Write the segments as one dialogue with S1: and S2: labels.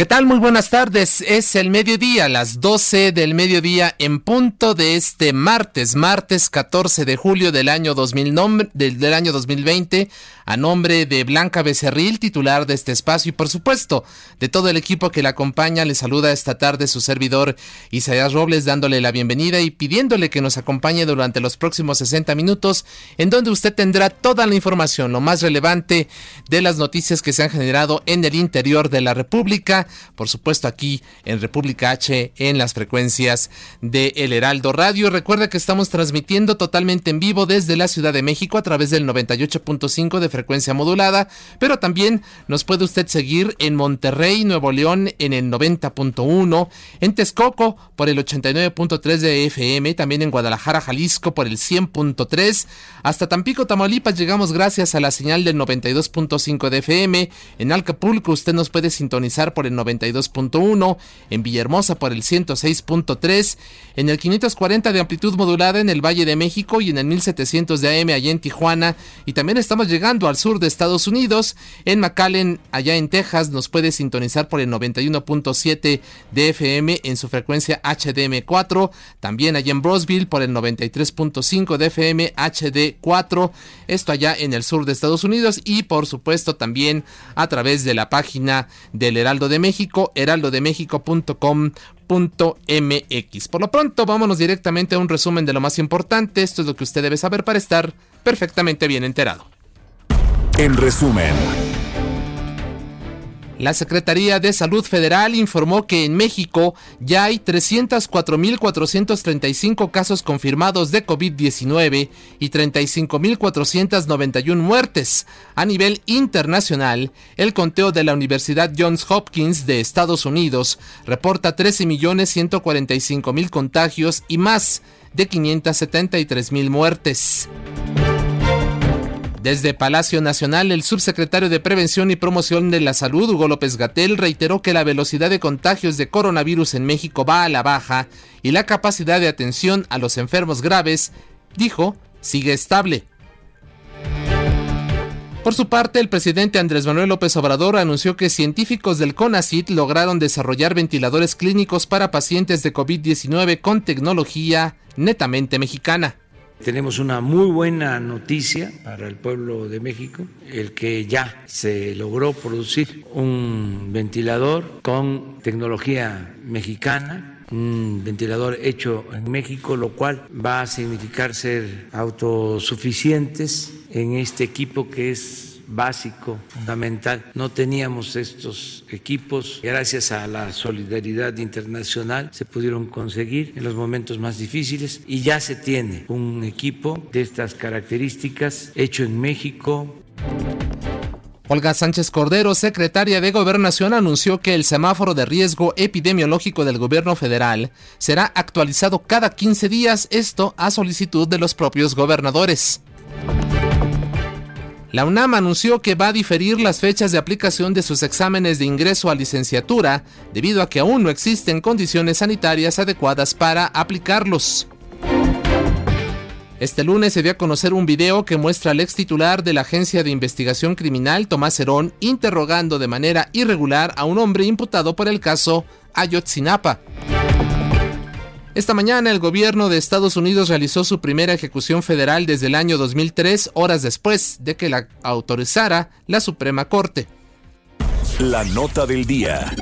S1: ¿Qué tal? Muy buenas tardes. Es el mediodía, las 12 del mediodía en punto de este martes, martes 14 de julio del año, 2000 del, del año 2020 a nombre de Blanca Becerril, titular de este espacio y por supuesto de todo el equipo que la acompaña, le saluda esta tarde su servidor Isaías Robles dándole la bienvenida y pidiéndole que nos acompañe durante los próximos 60 minutos en donde usted tendrá toda la información, lo más relevante de las noticias que se han generado en el interior de la República, por supuesto aquí en República H en las frecuencias de El Heraldo Radio. Recuerda que estamos transmitiendo totalmente en vivo desde la Ciudad de México a través del 98.5 de frecuencia modulada, pero también nos puede usted seguir en Monterrey, Nuevo León en el 90.1, en Texcoco por el 89.3 de FM, también en Guadalajara, Jalisco por el 100.3, hasta Tampico, Tamaulipas llegamos gracias a la señal del 92.5 de FM, en Alcapulco usted nos puede sintonizar por el 92.1, en Villahermosa por el 106.3, en el 540 de amplitud modulada en el Valle de México y en el 1700 de AM allá en Tijuana, y también estamos llegando al sur de Estados Unidos. En McAllen, allá en Texas, nos puede sintonizar por el 91.7 de FM en su frecuencia HDM4. También allá en Brosville por el 93.5 de FM HD4. Esto allá en el sur de Estados Unidos y por supuesto también a través de la página del Heraldo de México, heraldodemexico.com MX. Por lo pronto, vámonos directamente a un resumen de lo más importante. Esto es lo que usted debe saber para estar perfectamente bien enterado.
S2: En resumen.
S1: La Secretaría de Salud Federal informó que en México ya hay 304.435 casos confirmados de COVID-19 y 35.491 muertes. A nivel internacional, el conteo de la Universidad Johns Hopkins de Estados Unidos reporta 13.145.000 contagios y más de 573.000 muertes. Desde Palacio Nacional, el subsecretario de Prevención y Promoción de la Salud, Hugo López Gatel, reiteró que la velocidad de contagios de coronavirus en México va a la baja y la capacidad de atención a los enfermos graves, dijo, sigue estable. Por su parte, el presidente Andrés Manuel López Obrador anunció que científicos del CONACIT lograron desarrollar ventiladores clínicos para pacientes de COVID-19 con tecnología netamente mexicana.
S3: Tenemos una muy buena noticia para el pueblo de México, el que ya se logró producir un ventilador con tecnología mexicana, un ventilador hecho en México, lo cual va a significar ser autosuficientes en este equipo que es básico, fundamental. No teníamos estos equipos. Gracias a la solidaridad internacional se pudieron conseguir en los momentos más difíciles y ya se tiene un equipo de estas características hecho en México.
S1: Olga Sánchez Cordero, secretaria de Gobernación, anunció que el semáforo de riesgo epidemiológico del gobierno federal será actualizado cada 15 días, esto a solicitud de los propios gobernadores. La UNAM anunció que va a diferir las fechas de aplicación de sus exámenes de ingreso a licenciatura debido a que aún no existen condiciones sanitarias adecuadas para aplicarlos. Este lunes se dio a conocer un video que muestra al ex titular de la Agencia de Investigación Criminal, Tomás Herón, interrogando de manera irregular a un hombre imputado por el caso Ayotzinapa. Esta mañana el gobierno de Estados Unidos realizó su primera ejecución federal desde el año 2003, horas después de que la autorizara la Suprema Corte.
S2: La nota del día.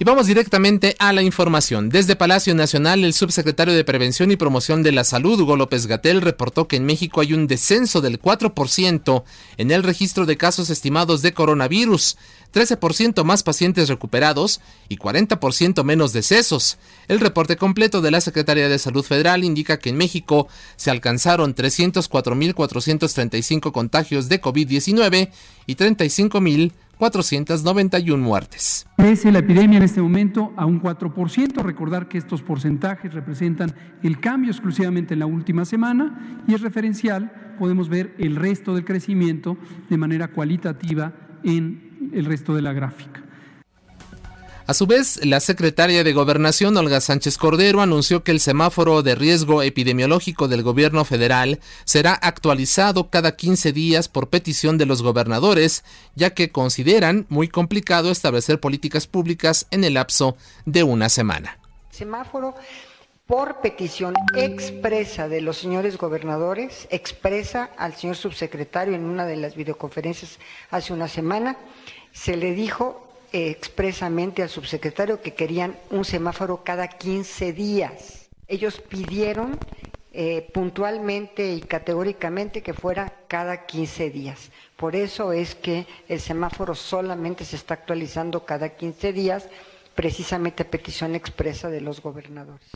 S1: Y vamos directamente a la información. Desde Palacio Nacional, el subsecretario de Prevención y Promoción de la Salud, Hugo López Gatel, reportó que en México hay un descenso del 4% en el registro de casos estimados de coronavirus, 13% más pacientes recuperados y 40% menos decesos. El reporte completo de la Secretaría de Salud Federal indica que en México se alcanzaron 304.435 contagios de COVID-19 y 35.000 491 muertes.
S4: Crece la epidemia en este momento a un 4%. Recordar que estos porcentajes representan el cambio exclusivamente en la última semana y es referencial. Podemos ver el resto del crecimiento de manera cualitativa en el resto de la gráfica.
S1: A su vez, la secretaria de Gobernación, Olga Sánchez Cordero, anunció que el semáforo de riesgo epidemiológico del gobierno federal será actualizado cada 15 días por petición de los gobernadores, ya que consideran muy complicado establecer políticas públicas en el lapso de una semana.
S5: Semáforo por petición expresa de los señores gobernadores, expresa al señor subsecretario en una de las videoconferencias hace una semana, se le dijo expresamente al subsecretario que querían un semáforo cada 15 días. Ellos pidieron eh, puntualmente y categóricamente que fuera cada 15 días. Por eso es que el semáforo solamente se está actualizando cada 15 días, precisamente a petición expresa de los gobernadores.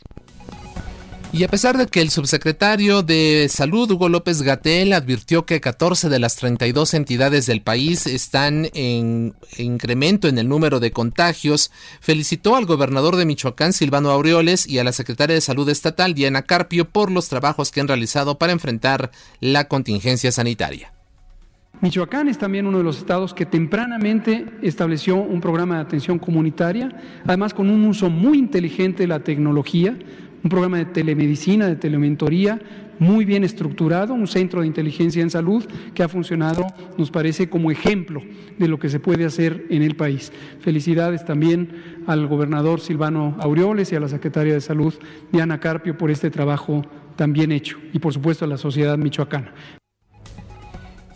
S1: Y a pesar de que el subsecretario de Salud, Hugo López Gatel, advirtió que 14 de las 32 entidades del país están en incremento en el número de contagios, felicitó al gobernador de Michoacán, Silvano Aureoles, y a la secretaria de Salud Estatal, Diana Carpio, por los trabajos que han realizado para enfrentar la contingencia sanitaria.
S4: Michoacán es también uno de los estados que tempranamente estableció un programa de atención comunitaria, además con un uso muy inteligente de la tecnología, un programa de telemedicina, de telementoría muy bien estructurado, un centro de inteligencia en salud que ha funcionado, nos parece, como ejemplo de lo que se puede hacer en el país. Felicidades también al gobernador Silvano Aureoles y a la secretaria de Salud, Diana Carpio, por este trabajo tan bien hecho y, por supuesto, a la sociedad michoacana.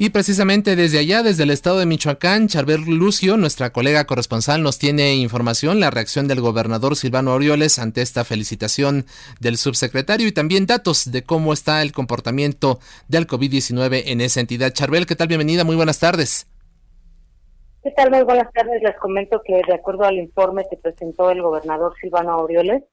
S1: Y precisamente desde allá, desde el estado de Michoacán, Charbel Lucio, nuestra colega corresponsal, nos tiene información, la reacción del gobernador Silvano Orioles ante esta felicitación del subsecretario y también datos de cómo está el comportamiento del COVID-19 en esa entidad. Charbel, ¿qué tal? Bienvenida, muy buenas tardes.
S6: ¿Qué tal? Buenas tardes. Les comento que de acuerdo al informe que presentó el gobernador Silvano Orioles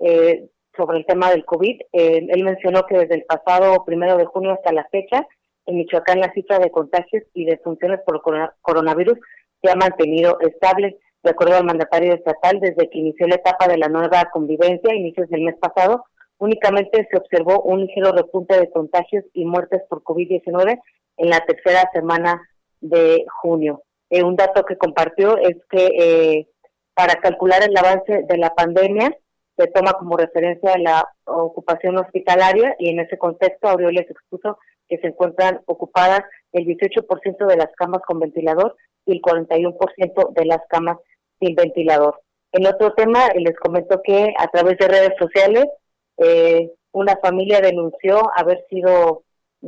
S6: eh, sobre el tema del COVID, eh, él mencionó que desde el pasado primero de junio hasta la fecha, en Michoacán la cifra de contagios y defunciones por coronavirus se ha mantenido estable. De acuerdo al mandatario estatal, desde que inició la etapa de la nueva convivencia, inicios del mes pasado, únicamente se observó un ligero repunte de contagios y muertes por COVID-19 en la tercera semana de junio. Eh, un dato que compartió es que eh, para calcular el avance de la pandemia se toma como referencia la ocupación hospitalaria y en ese contexto Aureoles expuso que se encuentran ocupadas el 18% de las camas con ventilador y el 41% de las camas sin ventilador. En otro tema, les comento que a través de redes sociales, eh, una familia denunció haber sido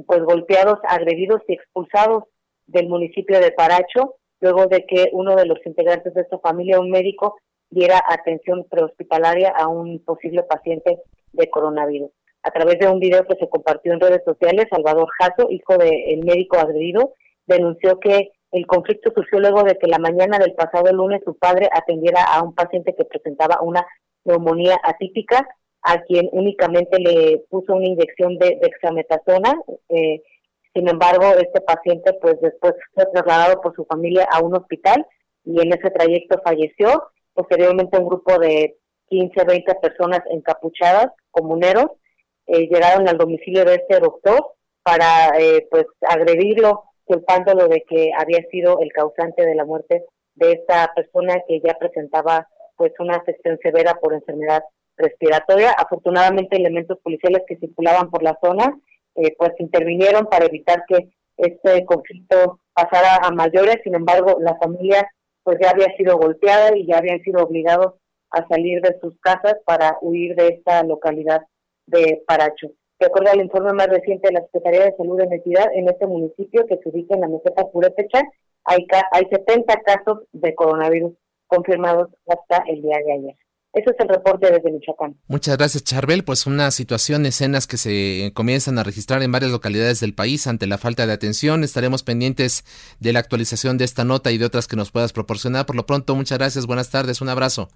S6: pues golpeados, agredidos y expulsados del municipio de Paracho, luego de que uno de los integrantes de esta familia, un médico, diera atención prehospitalaria a un posible paciente de coronavirus a través de un video que se compartió en redes sociales, Salvador Jasso, hijo del médico agredido, denunció que el conflicto surgió luego de que la mañana del pasado lunes su padre atendiera a un paciente que presentaba una neumonía atípica, a quien únicamente le puso una inyección de dexametasona. Eh, sin embargo, este paciente pues después fue trasladado por su familia a un hospital y en ese trayecto falleció. Posteriormente un grupo de 15, 20 personas encapuchadas, comuneros, eh, llegaron al domicilio de este doctor para eh, pues agredirlo culpándolo de que había sido el causante de la muerte de esta persona que ya presentaba pues una afección severa por enfermedad respiratoria. Afortunadamente elementos policiales que circulaban por la zona eh, pues intervinieron para evitar que este conflicto pasara a mayores, sin embargo la familia pues ya había sido golpeada y ya habían sido obligados a salir de sus casas para huir de esta localidad de Paracho. De acuerdo al informe más reciente de la Secretaría de Salud la entidad, en este municipio que se ubica en la meseta Purépecha, hay, hay 70 casos de coronavirus confirmados hasta el día de ayer. Ese es el reporte desde Michoacán.
S1: Muchas gracias, Charbel. Pues una situación, escenas que se comienzan a registrar en varias localidades del país ante la falta de atención. Estaremos pendientes de la actualización de esta nota y de otras que nos puedas proporcionar. Por lo pronto, muchas gracias, buenas tardes, un abrazo.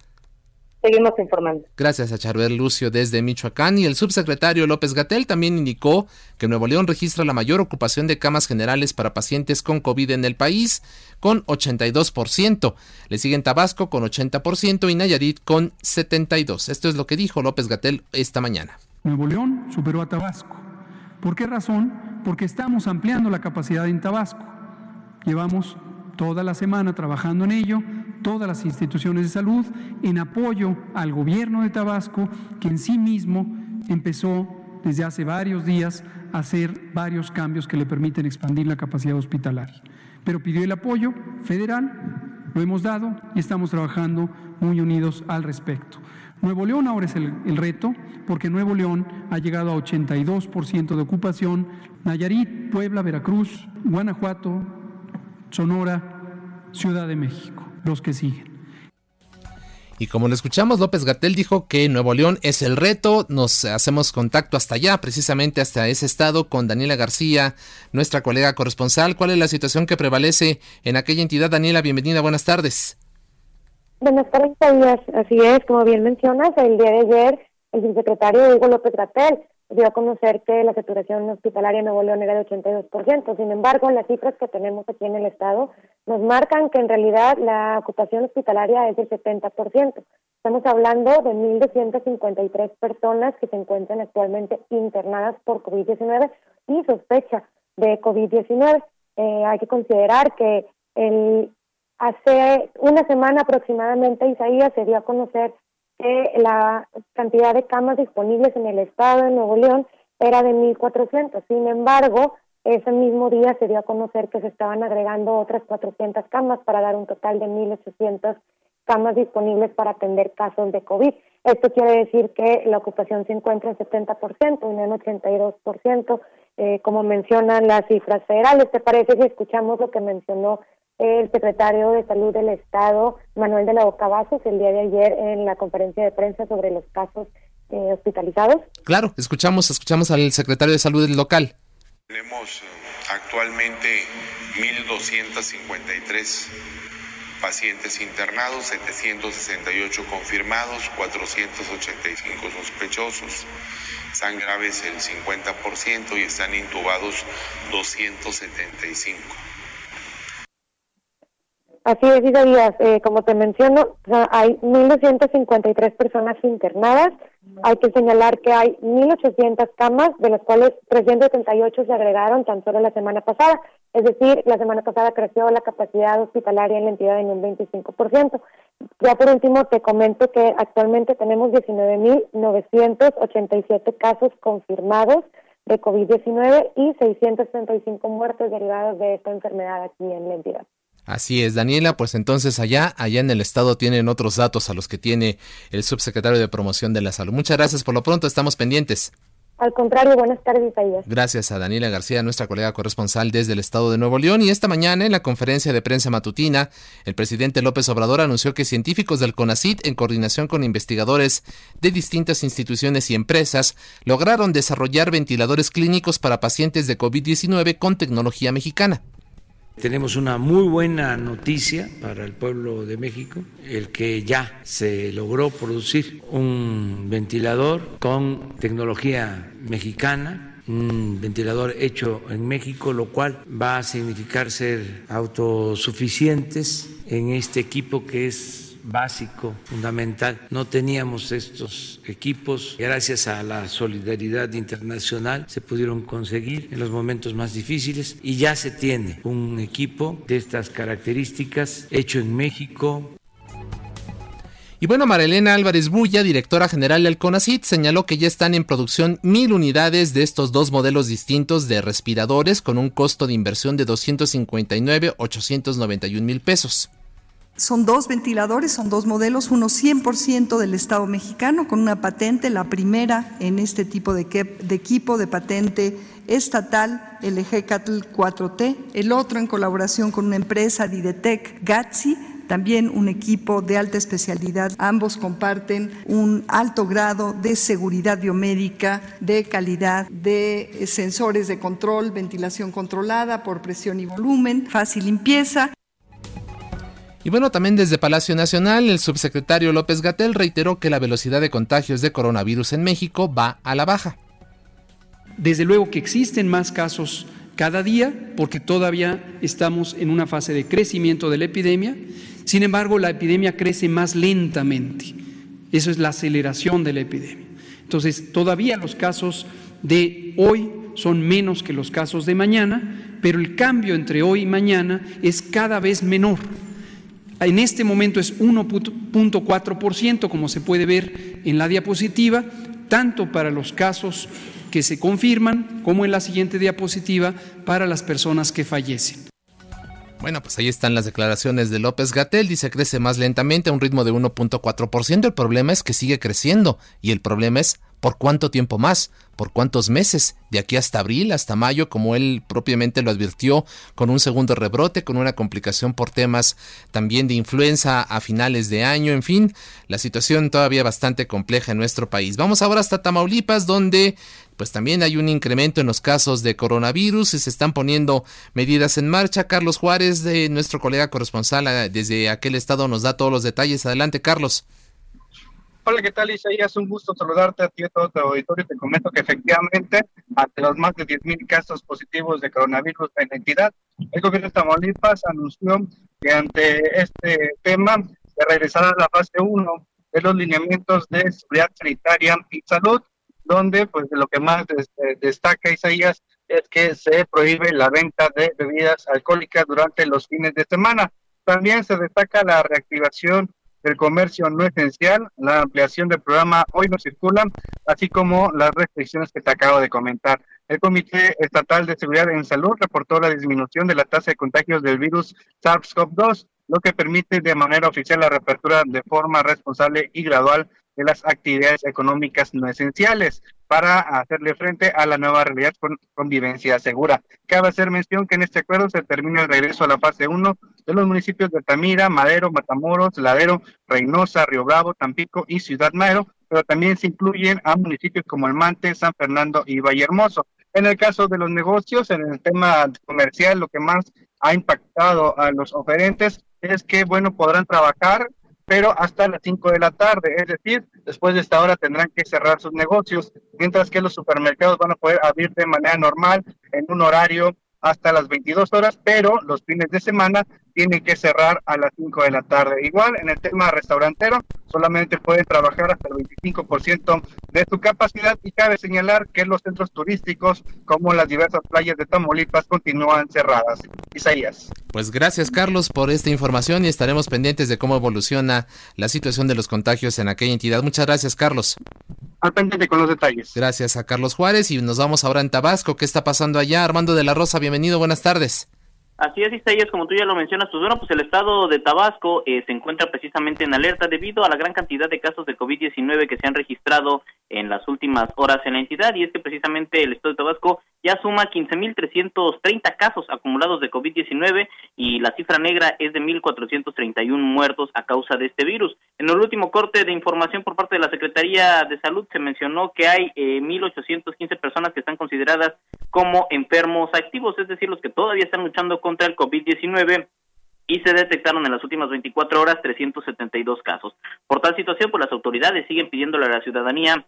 S6: Seguimos informando.
S1: Gracias a Charbel Lucio desde Michoacán y el subsecretario López Gatel también indicó que Nuevo León registra la mayor ocupación de camas generales para pacientes con COVID en el país, con 82%. Le siguen Tabasco con 80% y Nayarit con 72%. Esto es lo que dijo López Gatel esta mañana.
S4: Nuevo León superó a Tabasco. ¿Por qué razón? Porque estamos ampliando la capacidad en Tabasco. Llevamos toda la semana trabajando en ello, todas las instituciones de salud, en apoyo al gobierno de Tabasco, que en sí mismo empezó desde hace varios días a hacer varios cambios que le permiten expandir la capacidad hospitalaria. Pero pidió el apoyo federal, lo hemos dado y estamos trabajando muy unidos al respecto. Nuevo León ahora es el, reto, porque Nuevo León ha llegado a 82% de ocupación, Nayarit, Puebla, Veracruz, Guanajuato, Sonora, Ciudad de México, los que siguen.
S1: Y como lo escuchamos, López Gatel dijo que Nuevo León es el reto. Nos hacemos contacto hasta allá, precisamente hasta ese estado, con Daniela García, nuestra colega corresponsal. ¿Cuál es la situación que prevalece en aquella entidad? Daniela, bienvenida, buenas tardes.
S7: Buenas tardes, Así es, como bien mencionas, el día de ayer el subsecretario Hugo López Gatel dio a conocer que la saturación hospitalaria en Nuevo León era de 82%. Sin embargo, las cifras que tenemos aquí en el estado nos marcan que en realidad la ocupación hospitalaria es del 70%. Estamos hablando de 1.253 personas que se encuentran actualmente internadas por COVID-19 y sospecha de COVID-19. Eh, hay que considerar que el, hace una semana aproximadamente Isaías se dio a conocer que la cantidad de camas disponibles en el estado de Nuevo León era de 1.400. Sin embargo, ese mismo día se dio a conocer que se estaban agregando otras 400 camas para dar un total de 1.800 camas disponibles para atender casos de COVID. Esto quiere decir que la ocupación se encuentra en 70% y no en 82%, eh, como mencionan las cifras federales. ¿Te parece si escuchamos lo que mencionó el secretario de Salud del Estado, Manuel de la Boca el día de ayer en la conferencia de prensa sobre los casos eh, hospitalizados?
S1: Claro, escuchamos, escuchamos al secretario de Salud del local.
S8: Tenemos eh, actualmente 1.253 pacientes internados, 768 confirmados, 485 sospechosos. Están graves el 50% y están intubados 275.
S7: Así es, Isaías. Eh, como te menciono, hay 1.253 personas internadas. Hay que señalar que hay 1.800 camas, de las cuales 378 se agregaron tan solo la semana pasada. Es decir, la semana pasada creció la capacidad hospitalaria en la entidad en un 25%. Ya por último, te comento que actualmente tenemos 19.987 casos confirmados de COVID-19 y 635 muertes derivadas de esta enfermedad aquí en la entidad.
S1: Así es, Daniela, pues entonces allá, allá en el estado tienen otros datos a los que tiene el subsecretario de Promoción de la Salud. Muchas gracias por lo pronto, estamos pendientes.
S7: Al contrario, buenas tardes, Isaías.
S1: Gracias a Daniela García, nuestra colega corresponsal desde el estado de Nuevo León. Y esta mañana, en la conferencia de prensa matutina, el presidente López Obrador anunció que científicos del CONACIT, en coordinación con investigadores de distintas instituciones y empresas, lograron desarrollar ventiladores clínicos para pacientes de COVID-19 con tecnología mexicana.
S3: Tenemos una muy buena noticia para el pueblo de México, el que ya se logró producir un ventilador con tecnología mexicana, un ventilador hecho en México, lo cual va a significar ser autosuficientes en este equipo que es básico, fundamental. No teníamos estos equipos. Gracias a la solidaridad internacional se pudieron conseguir en los momentos más difíciles y ya se tiene un equipo de estas características hecho en México,
S1: y bueno, Marilena Álvarez Bulla, directora general del CONACIT, señaló que ya están en producción mil unidades de estos dos modelos distintos de respiradores con un costo de inversión de 259, 891 mil pesos.
S9: Son dos ventiladores, son dos modelos, uno 100% del Estado mexicano con una patente, la primera en este tipo de, equipo de patente estatal, el Ejecatl 4T, el otro en colaboración con una empresa, Didetec Gatsi, también un equipo de alta especialidad. Ambos comparten un alto grado de seguridad biomédica, de calidad, de sensores de control, ventilación controlada por presión y volumen, fácil limpieza.
S1: Y bueno, también desde Palacio Nacional, el subsecretario López Gatel reiteró que la velocidad de contagios de coronavirus en México va a la baja.
S4: Desde luego que existen más casos cada día porque todavía estamos en una fase de crecimiento de la epidemia. Sin embargo, la epidemia crece más lentamente. Eso es la aceleración de la epidemia. Entonces, todavía los casos de hoy son menos que los casos de mañana, pero el cambio entre hoy y mañana es cada vez menor. En este momento es 1.4%, como se puede ver en la diapositiva, tanto para los casos que se confirman como en la siguiente diapositiva para las personas que fallecen.
S1: Bueno, pues ahí están las declaraciones de López Gatel. Dice crece más lentamente a un ritmo de 1.4%. El problema es que sigue creciendo y el problema es ¿Por cuánto tiempo más? ¿Por cuántos meses? De aquí hasta abril, hasta mayo, como él propiamente lo advirtió, con un segundo rebrote, con una complicación por temas también de influenza a finales de año, en fin, la situación todavía bastante compleja en nuestro país. Vamos ahora hasta Tamaulipas, donde pues también hay un incremento en los casos de coronavirus y se están poniendo medidas en marcha. Carlos Juárez, de nuestro colega corresponsal eh, desde aquel estado, nos da todos los detalles. Adelante, Carlos.
S10: Hola, ¿qué tal, Isaías? Un gusto saludarte a ti y a todo tu auditorio. Te comento que efectivamente, ante los más de 10.000 casos positivos de coronavirus en la entidad, el gobierno de Tamaulipas anunció que ante este tema se regresará a la fase 1 de los lineamientos de seguridad sanitaria y salud, donde pues lo que más destaca Isaías es que se prohíbe la venta de bebidas alcohólicas durante los fines de semana. También se destaca la reactivación el comercio no esencial, la ampliación del programa Hoy no circulan, así como las restricciones que te acabo de comentar. El Comité Estatal de Seguridad en Salud reportó la disminución de la tasa de contagios del virus SARS-CoV-2, lo que permite de manera oficial la reapertura de forma responsable y gradual de las actividades económicas no esenciales para hacerle frente a la nueva realidad con convivencia segura. Cabe hacer mención que en este acuerdo se termina el regreso a la fase 1 de los municipios de Altamira, Madero, Matamoros, Ladero, Reynosa, Río Bravo, Tampico y Ciudad Madero, pero también se incluyen a municipios como Almante, San Fernando y Vallehermoso. En el caso de los negocios, en el tema comercial, lo que más ha impactado a los oferentes es que, bueno, podrán trabajar pero hasta las 5 de la tarde, es decir, después de esta hora tendrán que cerrar sus negocios, mientras que los supermercados van a poder abrir de manera normal en un horario hasta las 22 horas, pero los fines de semana tienen que cerrar a las 5 de la tarde. Igual en el tema restaurantero, solamente pueden trabajar hasta el 25% de su capacidad y cabe señalar que los centros turísticos, como las diversas playas de Tamaulipas, continúan cerradas. Isaías.
S1: Pues gracias Carlos por esta información y estaremos pendientes de cómo evoluciona la situación de los contagios en aquella entidad. Muchas gracias Carlos
S10: al pendiente con los detalles.
S1: Gracias a Carlos Juárez y nos vamos ahora en Tabasco. ¿Qué está pasando allá? Armando de la Rosa, bienvenido, buenas tardes.
S11: Así es, Isaías, como tú ya lo mencionas, pues bueno, pues el estado de Tabasco eh, se encuentra precisamente en alerta debido a la gran cantidad de casos de COVID-19 que se han registrado en las últimas horas en la entidad y es que precisamente el estado de Tabasco ya suma 15.330 casos acumulados de COVID-19 y la cifra negra es de 1.431 muertos a causa de este virus. En el último corte de información por parte de la Secretaría de Salud se mencionó que hay eh, 1.815 personas que están consideradas como enfermos activos, es decir, los que todavía están luchando contra el COVID-19 y se detectaron en las últimas 24 horas 372 casos. Por tal situación, pues las autoridades siguen pidiéndole a la ciudadanía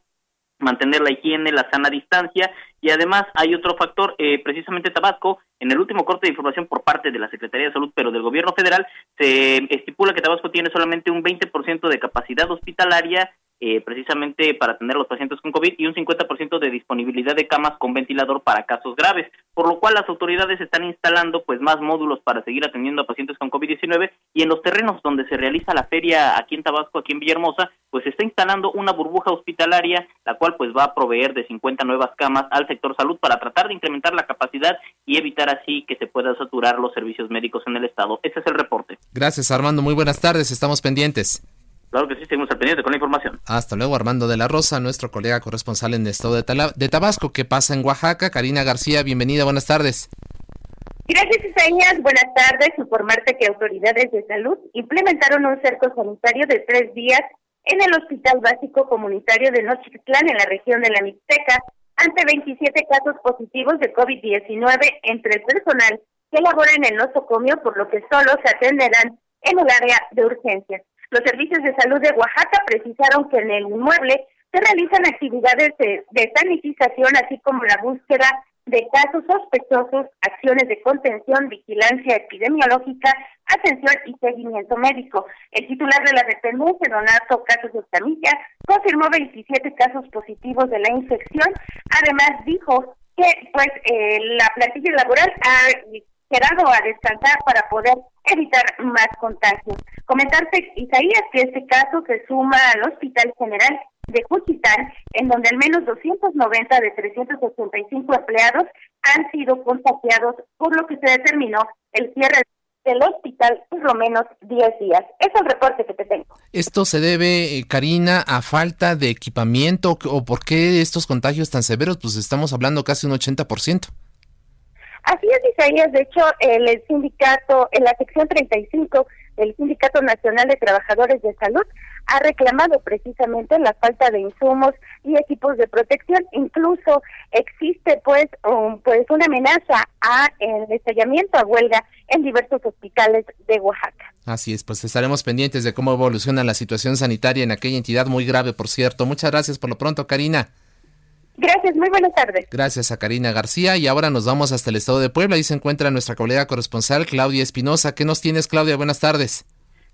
S11: mantener la higiene, la sana distancia y además hay otro factor, eh, precisamente Tabasco, en el último corte de información por parte de la Secretaría de Salud, pero del gobierno federal, se estipula que Tabasco tiene solamente un 20% de capacidad hospitalaria eh, precisamente para atender a los pacientes con COVID y un 50% de disponibilidad de camas con ventilador para casos graves, por lo cual las autoridades están instalando pues más módulos para seguir atendiendo a pacientes con COVID-19 y en los terrenos donde se realiza la feria aquí en Tabasco, aquí en Villahermosa, pues se está instalando una burbuja hospitalaria, la cual pues va a proveer de 50 nuevas camas al sector salud para tratar de incrementar la capacidad y evitar así que se puedan saturar los servicios médicos en el estado. Ese es el reporte.
S1: Gracias Armando, muy buenas tardes, estamos pendientes.
S11: Claro que sí, seguimos al pendiente con la información.
S1: Hasta luego, Armando de la Rosa, nuestro colega corresponsal en el estado de, de Tabasco. ¿Qué pasa en Oaxaca? Karina García, bienvenida, buenas tardes.
S12: Gracias, Isaías. Buenas tardes. Informarte que autoridades de salud implementaron un cerco sanitario de tres días en el Hospital Básico Comunitario de Nochitlán, en la región de la Mixteca, ante 27 casos positivos de COVID-19 entre el personal que labora en el nosocomio, por lo que solo se atenderán en el área de urgencias. Los servicios de salud de Oaxaca precisaron que en el inmueble se realizan actividades de, de sanitización, así como la búsqueda de casos sospechosos, acciones de contención, vigilancia epidemiológica, atención y seguimiento médico. El titular de la dependencia, Donato Casos de Camilla, confirmó 27 casos positivos de la infección. Además, dijo que pues eh, la plantilla laboral ha quedado a descansar para poder evitar más contagios. Comentarte, Isaías, que este caso se suma al Hospital General de Juchitán, en donde al menos 290 de 385 empleados han sido contagiados, por lo que se determinó el cierre del hospital por lo menos 10 días. Es el reporte que te tengo.
S1: ¿Esto se debe, eh, Karina, a falta de equipamiento o por qué estos contagios tan severos? Pues estamos hablando casi un 80%.
S12: Así es, Isaías. De hecho, el sindicato, en la sección 35 el Sindicato Nacional de Trabajadores de Salud ha reclamado precisamente la falta de insumos y equipos de protección. Incluso existe pues pues una amenaza a el estallamiento a huelga en diversos hospitales de Oaxaca.
S1: Así es, pues estaremos pendientes de cómo evoluciona la situación sanitaria en aquella entidad muy grave, por cierto. Muchas gracias por lo pronto, Karina.
S12: Gracias, muy buenas tardes.
S1: Gracias a Karina García y ahora nos vamos hasta el estado de Puebla. Ahí se encuentra nuestra colega corresponsal Claudia Espinosa. ¿Qué nos tienes, Claudia? Buenas tardes.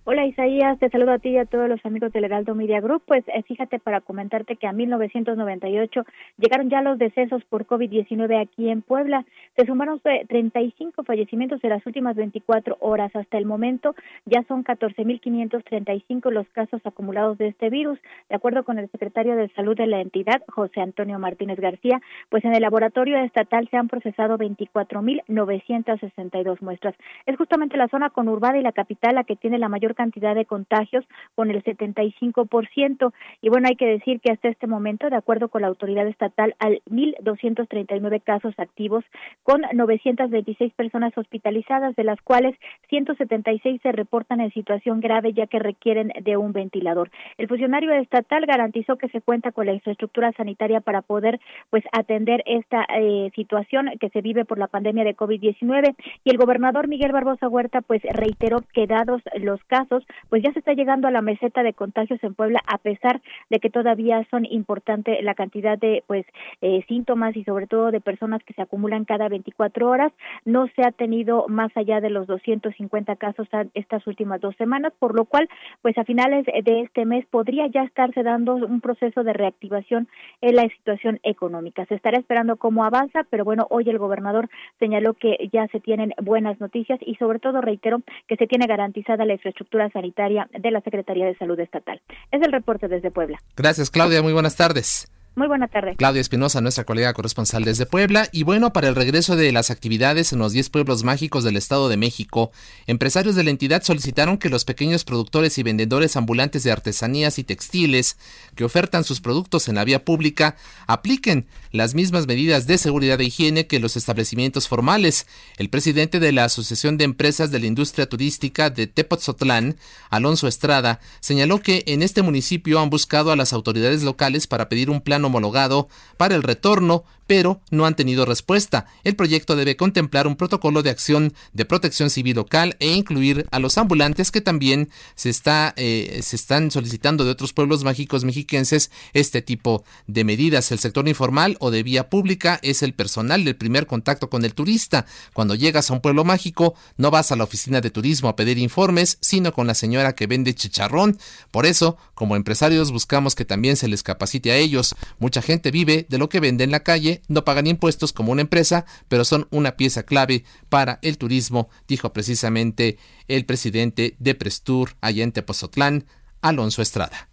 S13: Hola Isaías, te saludo a ti y a todos los amigos del Heraldo Media Group. Pues eh, fíjate para comentarte que a 1998 llegaron ya los decesos por COVID-19 aquí en Puebla. Se sumaron 35 fallecimientos en las últimas 24 horas. Hasta el momento ya son 14.535 los casos acumulados de este virus. De acuerdo con el secretario de Salud de la entidad, José Antonio Martínez García, pues en el laboratorio estatal se han procesado 24.962 muestras. Es justamente la zona conurbada y la capital la que tiene la mayor cantidad de contagios con el 75%. Y bueno, hay que decir que hasta este momento, de acuerdo con la autoridad estatal, hay 1.239 casos activos con 926 personas hospitalizadas, de las cuales 176 se reportan en situación grave ya que requieren de un ventilador. El funcionario estatal garantizó que se cuenta con la infraestructura sanitaria para poder pues atender esta eh, situación que se vive por la pandemia de COVID-19 y el gobernador Miguel Barbosa Huerta pues reiteró que dados los casos pues ya se está llegando a la meseta de contagios en Puebla a pesar de que todavía son importante la cantidad de pues eh, síntomas y sobre todo de personas que se acumulan cada 24 horas. No se ha tenido más allá de los 250 casos estas últimas dos semanas, por lo cual pues a finales de este mes podría ya estarse dando un proceso de reactivación en la situación económica. Se estará esperando cómo avanza, pero bueno, hoy el gobernador señaló que ya se tienen buenas noticias y sobre todo reitero que se tiene garantizada la infraestructura sanitaria de la Secretaría de Salud Estatal. Es el reporte desde Puebla.
S1: Gracias, Claudia. Muy buenas tardes.
S13: Muy buena tarde.
S1: Claudia Espinosa, nuestra colega corresponsal desde Puebla. Y bueno, para el regreso de las actividades en los 10 pueblos mágicos del Estado de México, empresarios de la entidad solicitaron que los pequeños productores y vendedores ambulantes de artesanías y textiles que ofertan sus productos en la vía pública apliquen las mismas medidas de seguridad e higiene que los establecimientos formales. El presidente de la Asociación de Empresas de la Industria Turística de Tepoztlán, Alonso Estrada, señaló que en este municipio han buscado a las autoridades locales para pedir un homologado para el retorno pero no han tenido respuesta. El proyecto debe contemplar un protocolo de acción de protección civil local e incluir a los ambulantes que también se, está, eh, se están solicitando de otros pueblos mágicos mexiquenses este tipo de medidas. El sector informal o de vía pública es el personal del primer contacto con el turista. Cuando llegas a un pueblo mágico, no vas a la oficina de turismo a pedir informes, sino con la señora que vende chicharrón. Por eso, como empresarios, buscamos que también se les capacite a ellos. Mucha gente vive de lo que vende en la calle no pagan impuestos como una empresa, pero son una pieza clave para el turismo, dijo precisamente el presidente de Prestur allá en Tepozotlán, Alonso Estrada.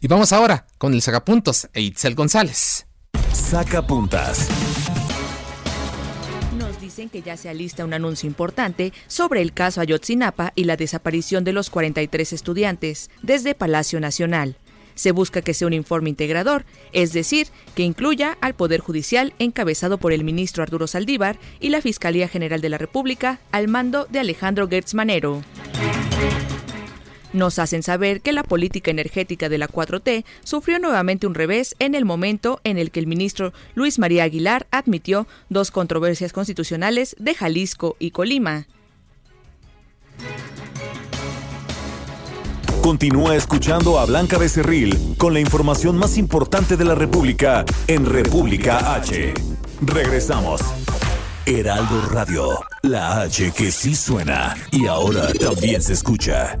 S1: Y vamos ahora con el sacapuntos e Itzel González.
S2: Sacapuntas
S14: Nos dicen que ya se alista un anuncio importante sobre el caso Ayotzinapa y la desaparición de los 43 estudiantes desde Palacio Nacional. Se busca que sea un informe integrador, es decir, que incluya al Poder Judicial encabezado por el ministro Arturo Saldívar y la Fiscalía General de la República al mando de Alejandro Gertz Manero nos hacen saber que la política energética de la 4T sufrió nuevamente un revés en el momento en el que el ministro Luis María Aguilar admitió dos controversias constitucionales de Jalisco y Colima.
S2: Continúa escuchando a Blanca Becerril con la información más importante de la República en República H. Regresamos. Heraldo Radio, la H que sí suena y ahora también se escucha.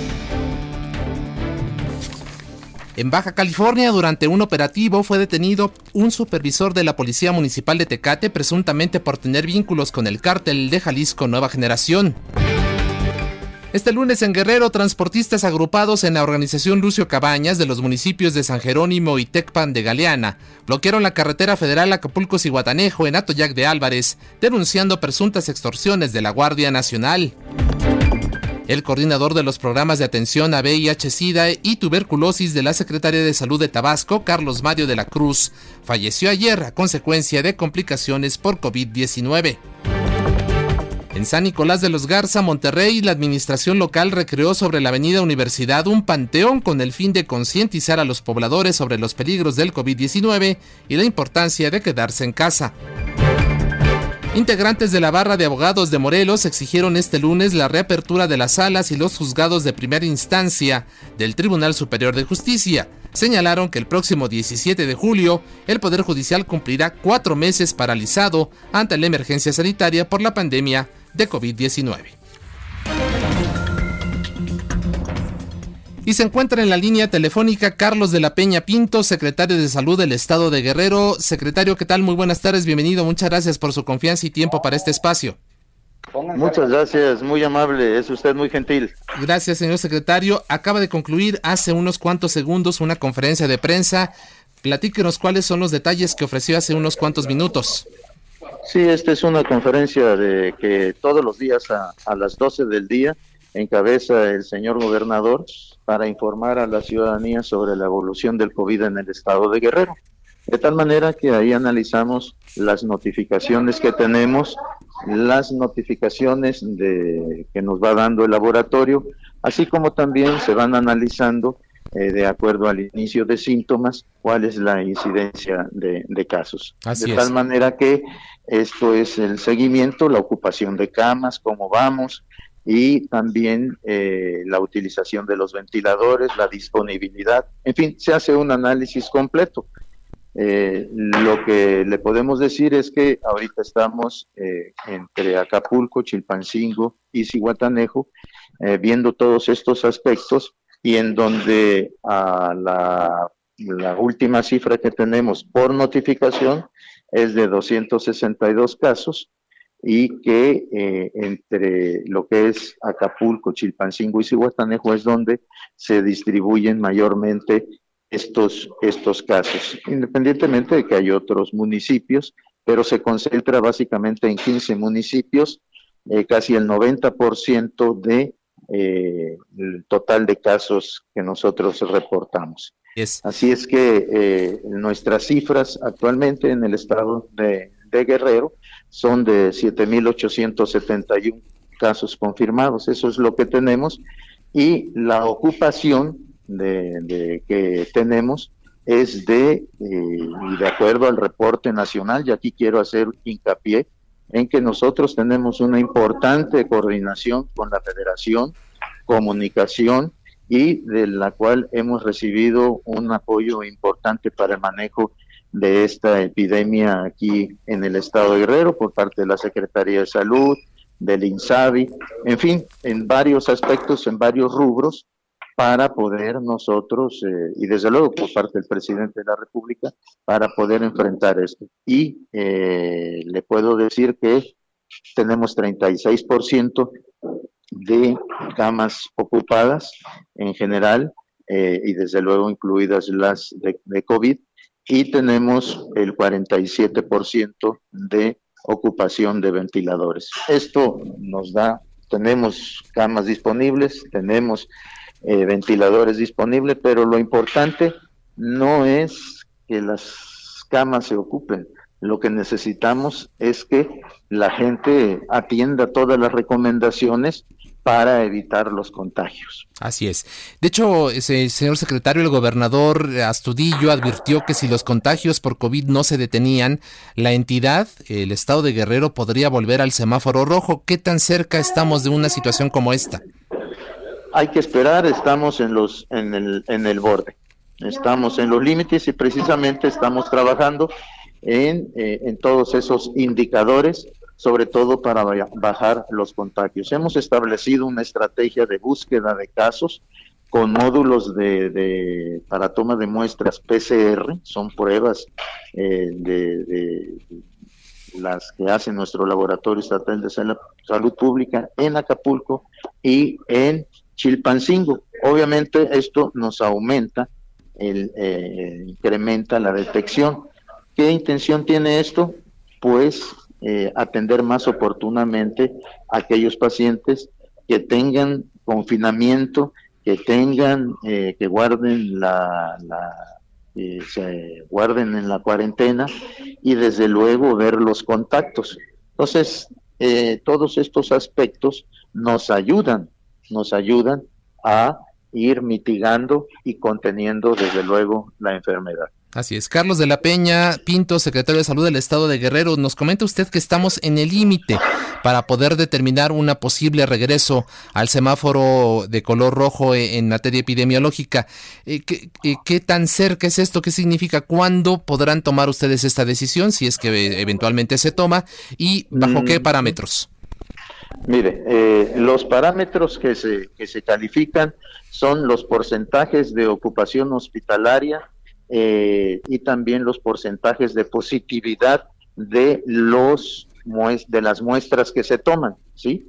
S1: En Baja California, durante un operativo, fue detenido un supervisor de la Policía Municipal de Tecate presuntamente por tener vínculos con el cártel de Jalisco Nueva Generación. Este lunes en Guerrero, transportistas agrupados en la organización Lucio Cabañas de los municipios de San Jerónimo y Tecpan de Galeana bloquearon la carretera federal Acapulco-Ciguatanejo en Atoyac de Álvarez, denunciando presuntas extorsiones de la Guardia Nacional. El coordinador de los programas de atención a VIH-Sida y tuberculosis de la Secretaría de Salud de Tabasco, Carlos Mario de la Cruz, falleció ayer a consecuencia de complicaciones por COVID-19. En San Nicolás de los Garza, Monterrey, la administración local recreó sobre la avenida Universidad un panteón con el fin de concientizar a los pobladores sobre los peligros del COVID-19 y la importancia de quedarse en casa. Integrantes de la barra de abogados de Morelos exigieron este lunes la reapertura de las salas y los juzgados de primera instancia del Tribunal Superior de Justicia. Señalaron que el próximo 17 de julio el Poder Judicial cumplirá cuatro meses paralizado ante la emergencia sanitaria por la pandemia de COVID-19. Y se encuentra en la línea telefónica Carlos de la Peña Pinto, secretario de Salud del Estado de Guerrero. Secretario, ¿qué tal? Muy buenas tardes, bienvenido. Muchas gracias por su confianza y tiempo para este espacio.
S15: Muchas gracias, muy amable, es usted muy gentil.
S1: Gracias, señor secretario. Acaba de concluir hace unos cuantos segundos una conferencia de prensa. Platíquenos cuáles son los detalles que ofreció hace unos cuantos minutos.
S15: Sí, esta es una conferencia de que todos los días a, a las 12 del día encabeza el señor gobernador para informar a la ciudadanía sobre la evolución del COVID en el estado de Guerrero. De tal manera que ahí analizamos las notificaciones que tenemos, las notificaciones de, que nos va dando el laboratorio, así como también se van analizando eh, de acuerdo al inicio de síntomas cuál es la incidencia de, casos. de tal manera que esto es el seguimiento, la ocupación de camas, cómo vamos, y también eh, la utilización de los ventiladores, la disponibilidad, en fin, se hace un análisis completo. Eh, lo que le podemos decir es que ahorita estamos eh, entre Acapulco, Chilpancingo y Cihuatanejo viendo todos estos aspectos y en donde a la, la última cifra que tenemos por notificación es de 262 casos y que eh, entre lo que es Acapulco, Chilpancingo y Cihuatanejo es donde se distribuyen mayormente estos, estos casos, independientemente de que hay otros municipios, pero se concentra básicamente en 15 municipios, eh, casi el 90% de eh, el total de casos que nosotros reportamos. Así es que nuestras cifras actualmente en el estado de, de Guerrero son de 7.871 casos confirmados. Eso es lo que tenemos. Y la ocupación de, que tenemos es de, eh, y de acuerdo al reporte nacional, y aquí quiero hacer hincapié en que nosotros tenemos una importante coordinación con la federación, comunicación, y de la cual hemos recibido un apoyo importante para el manejo de esta epidemia aquí en el estado de Guerrero por parte de la Secretaría de Salud, del INSABI, en fin, en varios aspectos, en varios rubros, para poder nosotros, eh, y desde luego por parte del presidente de la República, para poder enfrentar esto. Y eh, le puedo decir que tenemos 36% de camas ocupadas en general, eh, y desde luego incluidas las de, de COVID, y tenemos el 47% de ocupación de ventiladores. Esto nos da, tenemos camas disponibles, tenemos eh, ventiladores disponibles, pero lo importante no es que las camas se ocupen. Lo que necesitamos es que la gente atienda todas las recomendaciones para evitar los contagios.
S1: Así es. De hecho, ese, señor secretario, el gobernador Astudillo advirtió que si los contagios por COVID no se detenían, la entidad, el estado de Guerrero, podría volver al semáforo rojo. ¿Qué tan cerca estamos de una situación como esta?
S15: hay que esperar, estamos en, los, en, el, en el borde, estamos en los límites y precisamente estamos trabajando en, eh, en todos esos indicadores, sobre todo para bajar los contagios. Hemos establecido una estrategia de búsqueda de casos con módulos de, de para toma de muestras PCR, son pruebas eh, de, de las que hace nuestro laboratorio estatal de salud pública en Acapulco y en Chilpancingo. Obviamente esto nos aumenta, el, eh, incrementa la detección. ¿Qué intención tiene esto? Pues eh, atender más oportunamente a aquellos pacientes que tengan confinamiento, que tengan, eh, que guarden la, la se guarden en la cuarentena y desde luego ver los contactos. Entonces, todos estos aspectos nos ayudan nos ayudan a ir mitigando y conteniendo desde luego la enfermedad.
S1: Así es. Carlos de la Peña Pinto, secretario de Salud del Estado de Guerrero, nos comenta usted que estamos en el límite para poder determinar una posible regreso al semáforo de color rojo e, en materia epidemiológica. Eh, eh, ¿Qué, tan cerca es esto? ¿Qué significa? ¿Cuándo podrán tomar ustedes esta decisión, si es que eventualmente se toma? ¿Y bajo qué mm. parámetros?
S15: Mire, eh, los parámetros que se, que se califican son los porcentajes de ocupación hospitalaria eh, y también los porcentajes de positividad de los de las muestras que se toman, ¿sí?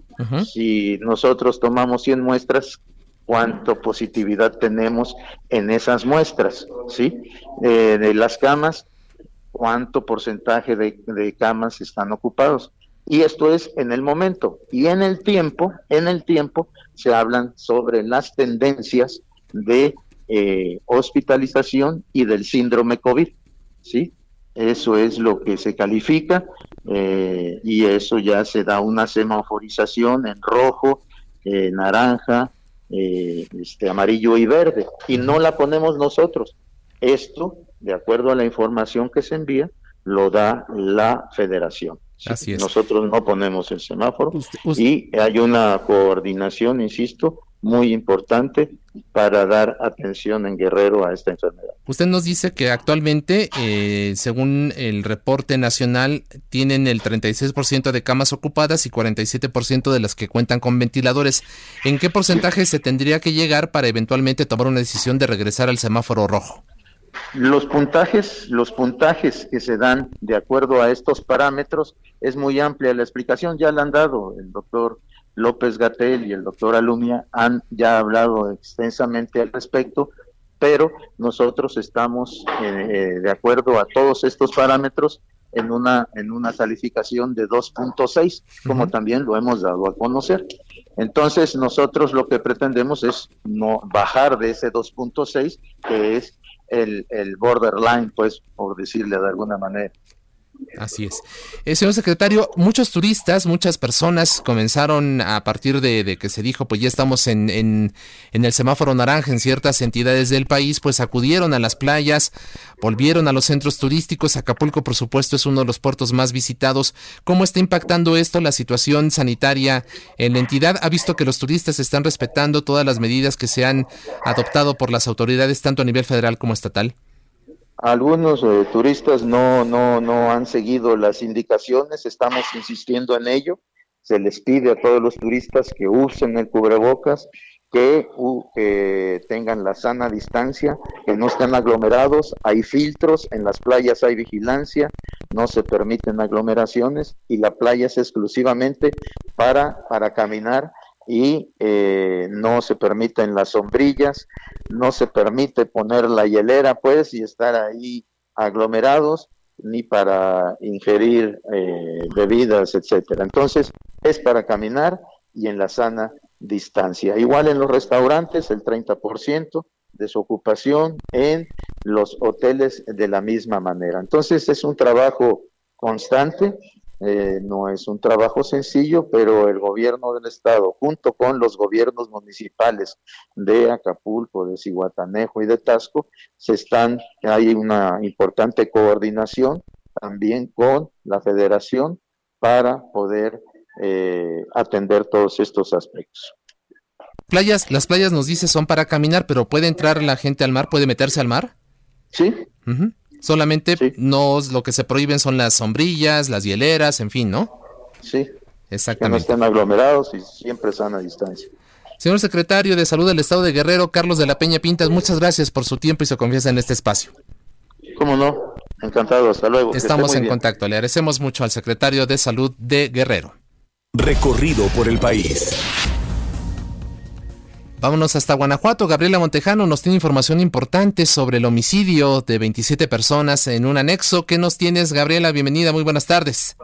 S15: Si nosotros tomamos 100 muestras, ¿cuánto positividad tenemos en esas muestras, ¿sí? Eh, de las camas, ¿cuánto porcentaje de, de camas están ocupados? Y esto es en el momento. Y en el tiempo, en el tiempo, se hablan sobre las tendencias de eh, hospitalización y del síndrome COVID. ¿Sí? Eso es lo que se califica eh, y eso ya se da una semaforización en rojo, eh, naranja, este, amarillo y verde. Y no la ponemos nosotros. Esto, de acuerdo a la información que se envía, lo da la federación. Así es. Nosotros no ponemos el semáforo y hay una coordinación, insisto, muy importante para dar atención en Guerrero a esta enfermedad.
S1: Usted nos dice que actualmente, eh, según el reporte nacional, tienen el 36% de camas ocupadas y 47% de las que cuentan con ventiladores. ¿En qué porcentaje se tendría que llegar para eventualmente tomar una decisión de regresar al semáforo rojo?
S15: Los puntajes, los puntajes que se dan de acuerdo a estos parámetros es muy amplia la explicación, ya la han dado el doctor López Gatel y el doctor Alumia han ya hablado extensamente al respecto, pero nosotros estamos eh, de acuerdo a todos estos parámetros en una en una calificación de 2.6, como también lo hemos dado a conocer. Entonces, nosotros lo que pretendemos es no bajar de ese 2.6, que es el, el borderline, pues, por decirle de alguna manera.
S1: Así es. Eh, señor secretario, muchos turistas, muchas personas comenzaron a partir de, que se dijo, pues ya estamos en, en, el semáforo naranja en ciertas entidades del país, pues acudieron a las playas, volvieron a los centros turísticos. Acapulco, por supuesto, es uno de los puertos más visitados. ¿Cómo está impactando esto la situación sanitaria en la entidad? ¿Ha visto que los turistas están respetando todas las medidas que se han adoptado por las autoridades, tanto a nivel federal como estatal?
S15: Algunos eh, turistas no, no, no han seguido las indicaciones, estamos insistiendo en ello. Se les pide a todos los turistas que usen el cubrebocas, que, tengan la sana distancia, que no estén aglomerados, hay filtros, en las playas hay vigilancia, no se permiten aglomeraciones y la playa es exclusivamente para, para caminar y eh, no se permiten las sombrillas, no se permite poner la hielera pues y estar ahí aglomerados ni para ingerir eh, bebidas, etcétera. Entonces es para caminar y en la sana distancia. Igual en los restaurantes, el 30% de su ocupación, en los hoteles de la misma manera. Entonces es un trabajo constante, eh, no es un trabajo sencillo, pero el gobierno del estado, junto con los gobiernos municipales de Acapulco, de Cihuatanejo y de Tasco, se están, hay una importante coordinación también con la federación para poder eh, atender todos estos aspectos.
S1: Playas, las playas nos dice son para caminar, pero ¿puede entrar la gente al mar? ¿Puede meterse al mar?
S15: Sí.
S1: Solamente no lo que se prohíben son las sombrillas, las hieleras, en fin, ¿no?
S15: Sí.
S1: Exactamente.
S15: Que no estén aglomerados y siempre están a distancia.
S1: Señor secretario de Salud del Estado de Guerrero, Carlos de la Peña Pintas, muchas gracias por su tiempo y su confianza en este espacio.
S15: ¿Cómo no? Encantado, hasta luego.
S1: Estamos en contacto. Le agradecemos mucho al secretario de Salud de Guerrero.
S2: Recorrido por el país.
S1: Vámonos hasta Guanajuato. Gabriela Montejano nos tiene información importante sobre el homicidio de 27 personas en un anexo. ¿Qué nos tienes, Gabriela? Bienvenida, muy buenas tardes.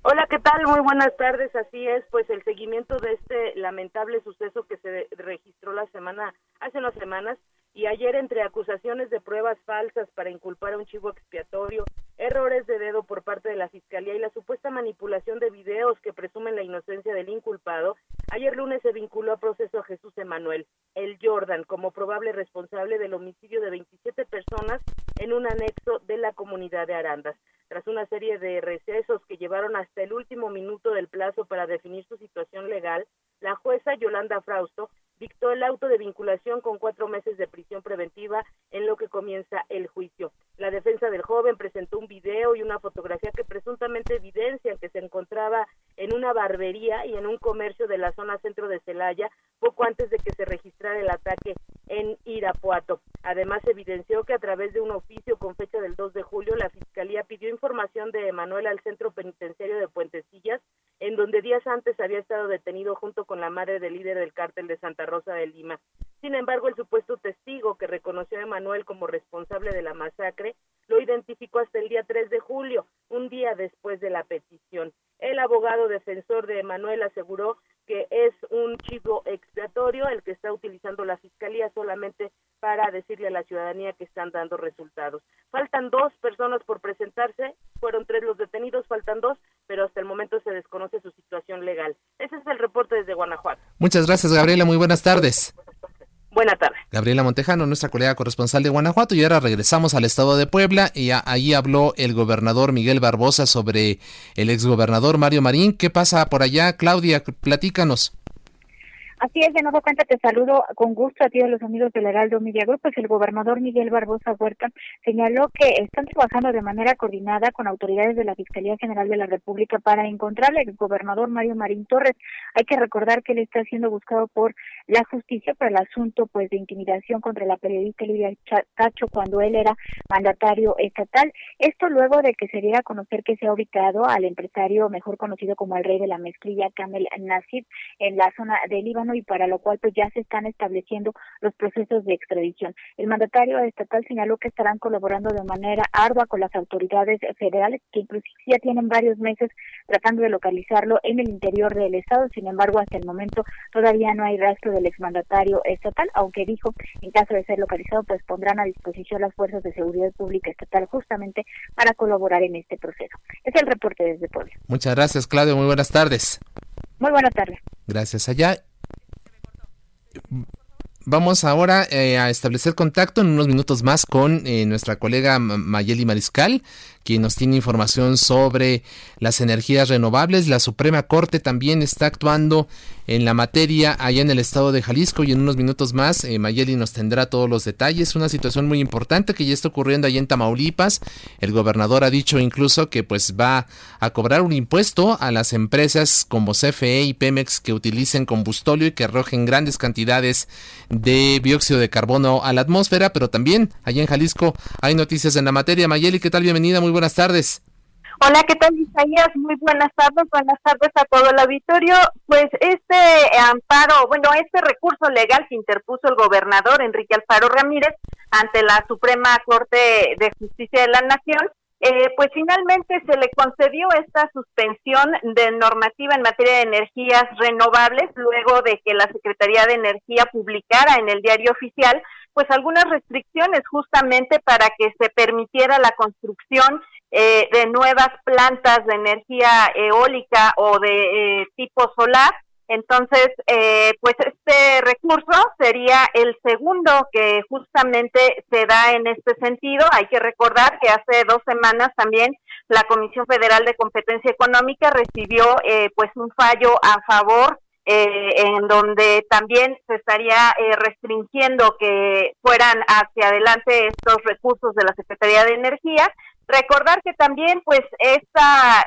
S16: Hola, ¿qué tal? Muy buenas tardes. Así es, pues el seguimiento de este lamentable suceso que se registró la semana, hace unas semanas, y ayer entre acusaciones de pruebas falsas para inculpar a un chivo expiatorio, errores de dedo por parte de la Fiscalía y la supuesta manipulación de videos que presumen la inocencia del inculpado, ayer lunes se vinculó a proceso a Jesús Emanuel, el Jordan, como probable responsable del homicidio de 27 personas en un anexo de la comunidad de Arandas. Tras una serie de recesos que llevaron hasta el último minuto del plazo para definir su situación legal, la jueza Yolanda Frausto dictó el auto de vinculación con cuatro meses de prisión preventiva en lo que comienza el juicio. La defensa del joven presentó un video y una fotografía que presuntamente evidencian que se encontraba en una barbería y en un comercio de la zona centro de Celaya poco antes de que se registrara el ataque en Irapuato. Además, evidenció que a través de un oficio con fecha del 2 de julio, la Fiscalía pidió información de Emanuel al Centro Penitenciario de Puentecillas, en donde días antes había estado detenido junto con la madre del líder del cártel de Santa Rosa de Lima. Sin embargo, el supuesto testigo que reconoció a Emanuel como responsable de la masacre lo identificó hasta el día 3 de julio, un día después de la petición. El abogado defensor de Emanuel aseguró que es un chivo expiatorio el que está utilizando la fiscalía solamente para decirle a la ciudadanía que están dando resultados. Faltan dos personas por presentarse, fueron tres los detenidos, faltan dos, pero hasta el momento se desconoce su situación legal. Ese es el reporte desde Guanajuato.
S1: Muchas gracias, Gabriela. Muy buenas tardes.
S16: Buenas tardes.
S1: Gabriela Montejano, nuestra colega corresponsal de Guanajuato, y ahora regresamos al estado de Puebla y ahí habló el gobernador Miguel Barbosa sobre el exgobernador Mario Marín. ¿Qué pasa por allá, Claudia? Platícanos.
S17: Así es, de nuevo cuenta te saludo con gusto a ti a los amigos del Heraldo Media Group. Pues el gobernador Miguel Barbosa Huerta señaló que están trabajando de manera coordinada con autoridades de la Fiscalía General de la República para encontrar al gobernador Mario Marín Torres. Hay que recordar que él está siendo buscado por la justicia por el asunto pues de intimidación contra la periodista Lidia Cacho cuando él era mandatario estatal. Esto luego de que se diera a conocer que se ha ubicado al empresario mejor conocido como el rey de la mezclilla, Kamel Nasib, en la zona del Líbano y para lo cual pues ya se están estableciendo los procesos de extradición. El mandatario estatal señaló que estarán colaborando de manera ardua con las autoridades federales que inclusive ya tienen varios meses tratando de localizarlo en el interior del estado. Sin embargo, hasta el momento todavía no hay rastro del exmandatario estatal, aunque dijo en caso de ser localizado pues pondrán a disposición las fuerzas de seguridad pública estatal justamente para colaborar en este proceso. Es el reporte desde Puebla.
S1: Muchas gracias, Claudio. Muy buenas tardes.
S17: Muy buenas tardes.
S1: Gracias allá. Vamos ahora eh, a establecer contacto en unos minutos más con eh, nuestra colega Mayeli Mariscal, quien nos tiene información sobre las energías renovables. La Suprema Corte también está actuando en la materia allá en el estado de Jalisco y en unos minutos más eh, Mayeli nos tendrá todos los detalles. Una situación muy importante que ya está ocurriendo allá en Tamaulipas. El gobernador ha dicho incluso que pues va a cobrar un impuesto a las empresas como CFE y Pemex que utilicen combustóleo y que arrojen grandes cantidades de dióxido de carbono a la atmósfera, pero también allá en Jalisco hay noticias en la materia. Mayeli, ¿qué tal? Bienvenida, buenas tardes.
S18: Hola, ¿qué tal Isaías? Muy buenas tardes, buenas tardes a todo el auditorio. Pues este amparo, bueno, este recurso legal que interpuso el gobernador Enrique Alfaro Ramírez ante la Suprema Corte de Justicia de la Nación, eh, pues finalmente se le concedió esta suspensión de normativa en materia de energías renovables luego de que la Secretaría de Energía publicara en el diario oficial pues algunas restricciones justamente para que se permitiera la construcción eh, de nuevas plantas de energía eólica o de eh, tipo solar entonces, eh, pues este recurso sería el segundo que justamente se da en este sentido. Hay que recordar que hace dos semanas también la Comisión Federal de Competencia Económica recibió eh, pues un fallo a favor eh, en donde también se estaría restringiendo que fueran hacia adelante estos recursos de la Secretaría de Energía. Recordar que también pues esta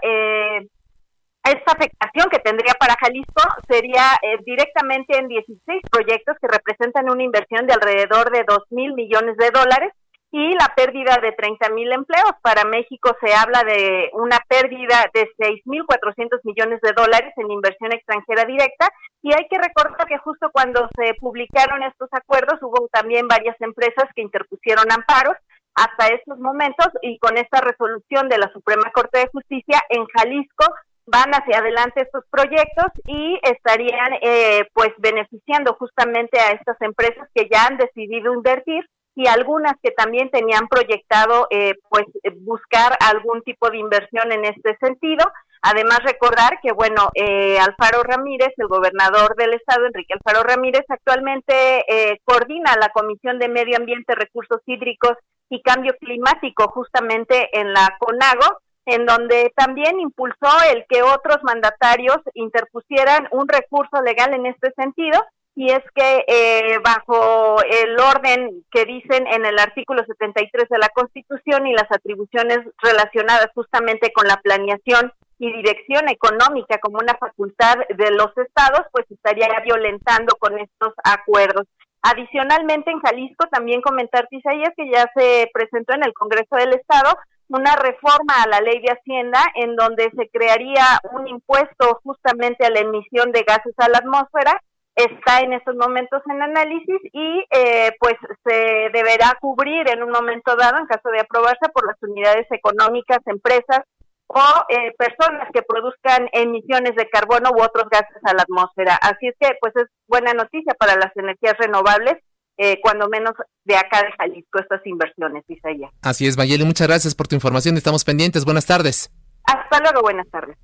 S18: esta afectación que tendría para Jalisco sería eh, directamente en 16 proyectos que representan una inversión de alrededor de 2 mil millones de dólares y la pérdida de 30 mil empleos. Para México se habla de una pérdida de 6.400 millones de dólares en inversión extranjera directa y hay que recordar que justo cuando se publicaron estos acuerdos hubo también varias empresas que interpusieron amparos hasta estos momentos y con esta resolución de la Suprema Corte de Justicia en Jalisco van hacia adelante estos proyectos y estarían eh, pues beneficiando justamente a estas empresas que ya han decidido invertir y algunas que también tenían proyectado eh, pues buscar algún tipo de inversión en este sentido. Además recordar que bueno eh, Alfaro Ramírez, el gobernador del estado Enrique Alfaro Ramírez, actualmente eh, coordina la Comisión de Medio Ambiente, Recursos Hídricos y Cambio Climático justamente en la CONAGO en donde también impulsó el que otros mandatarios interpusieran un recurso legal en este sentido, y es que eh, bajo el orden que dicen en el artículo 73 de la Constitución y las atribuciones relacionadas justamente con la planeación y dirección económica como una facultad de los estados, pues estaría violentando con estos acuerdos. Adicionalmente, en Jalisco también comentar, Isaías, que ya se presentó en el Congreso del Estado una reforma a la ley de Hacienda en donde se crearía un impuesto justamente a la emisión de gases a la atmósfera. Está en estos momentos en análisis y eh, pues se deberá cubrir en un momento dado, en caso de aprobarse, por las unidades económicas, empresas o eh, personas que produzcan emisiones de carbono u otros gases a la atmósfera. Así es que pues es buena noticia para las energías renovables eh, cuando menos de acá de Jalisco, estas inversiones, Isaías.
S1: Así es, Mayeli, muchas gracias por tu información. Estamos pendientes. Buenas tardes.
S18: Hasta luego, buenas tardes.